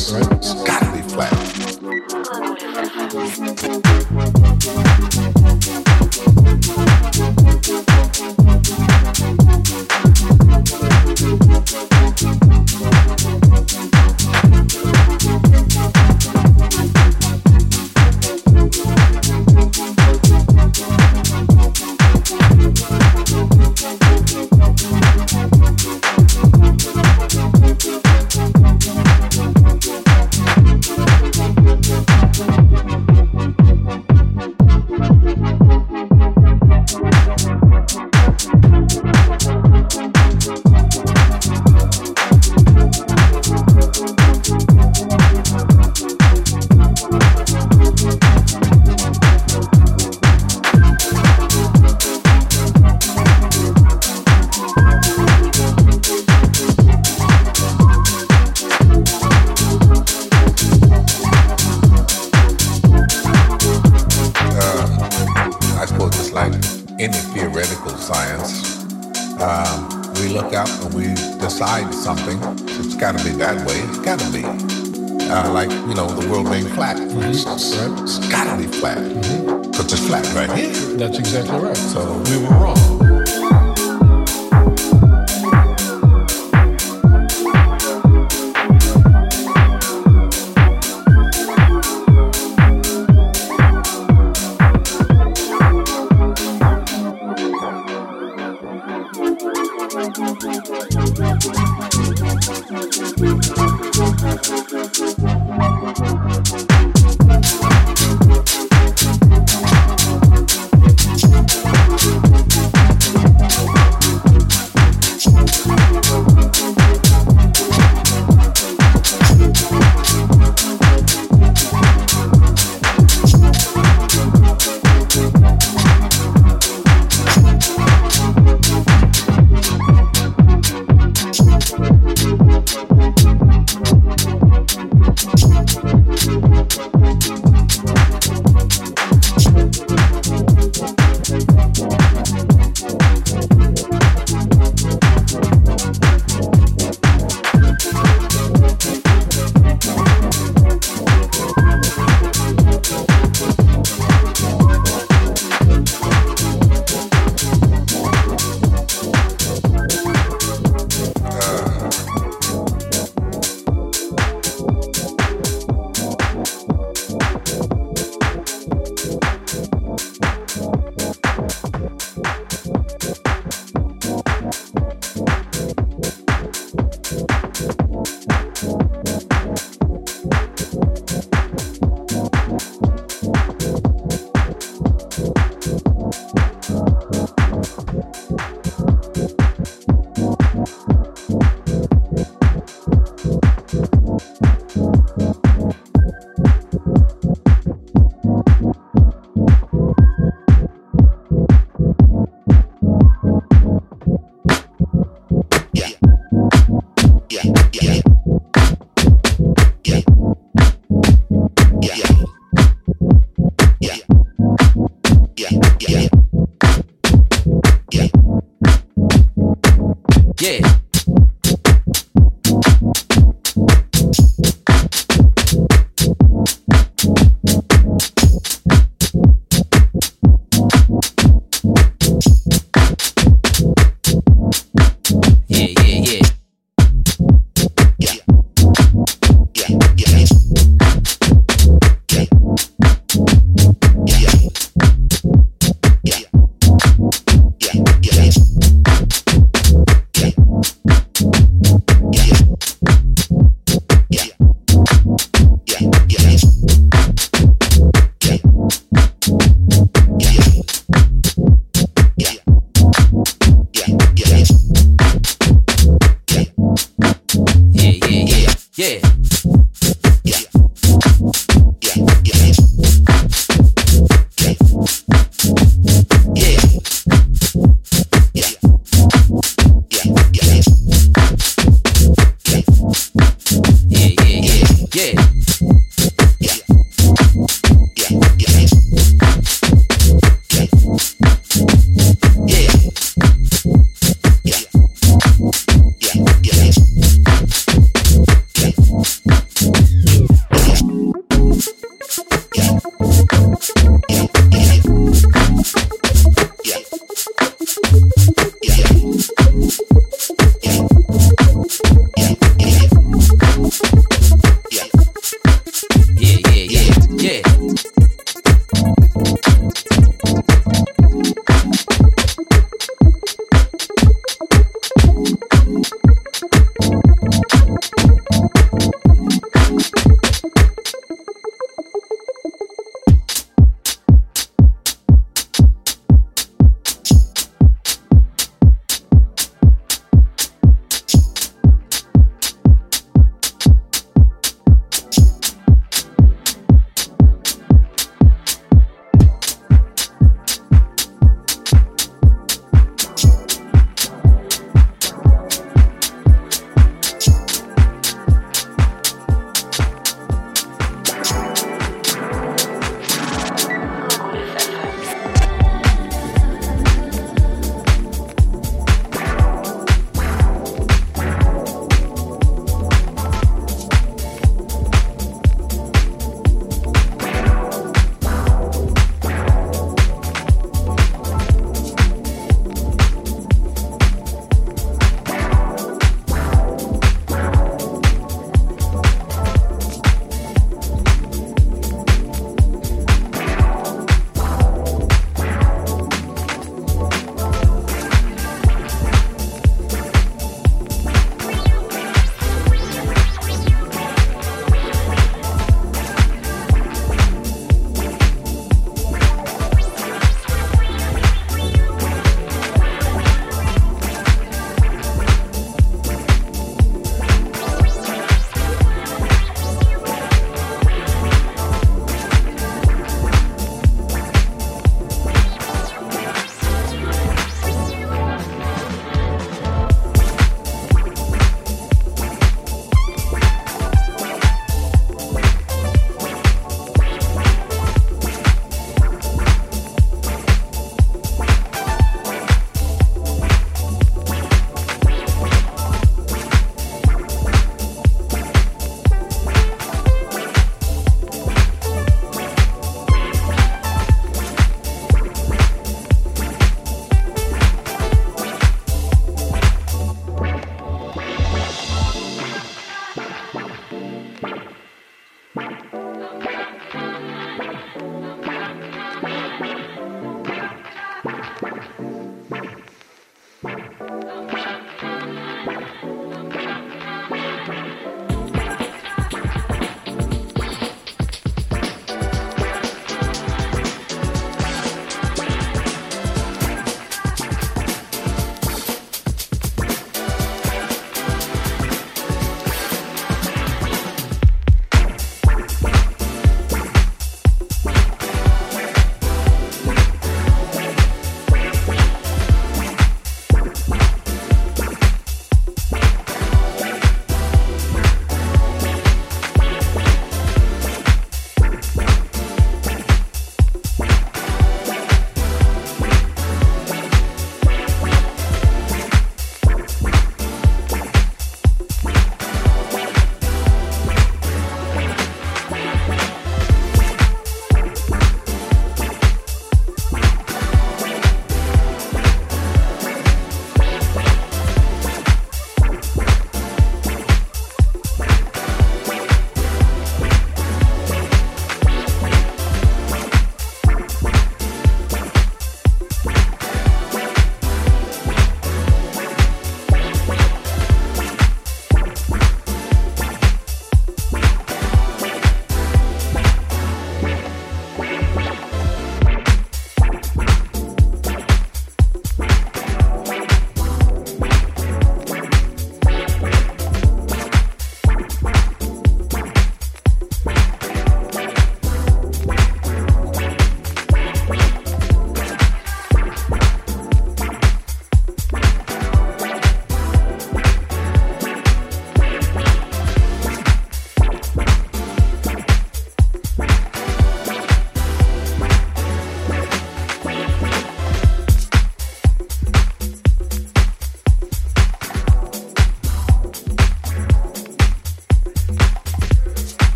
It's got to be flat.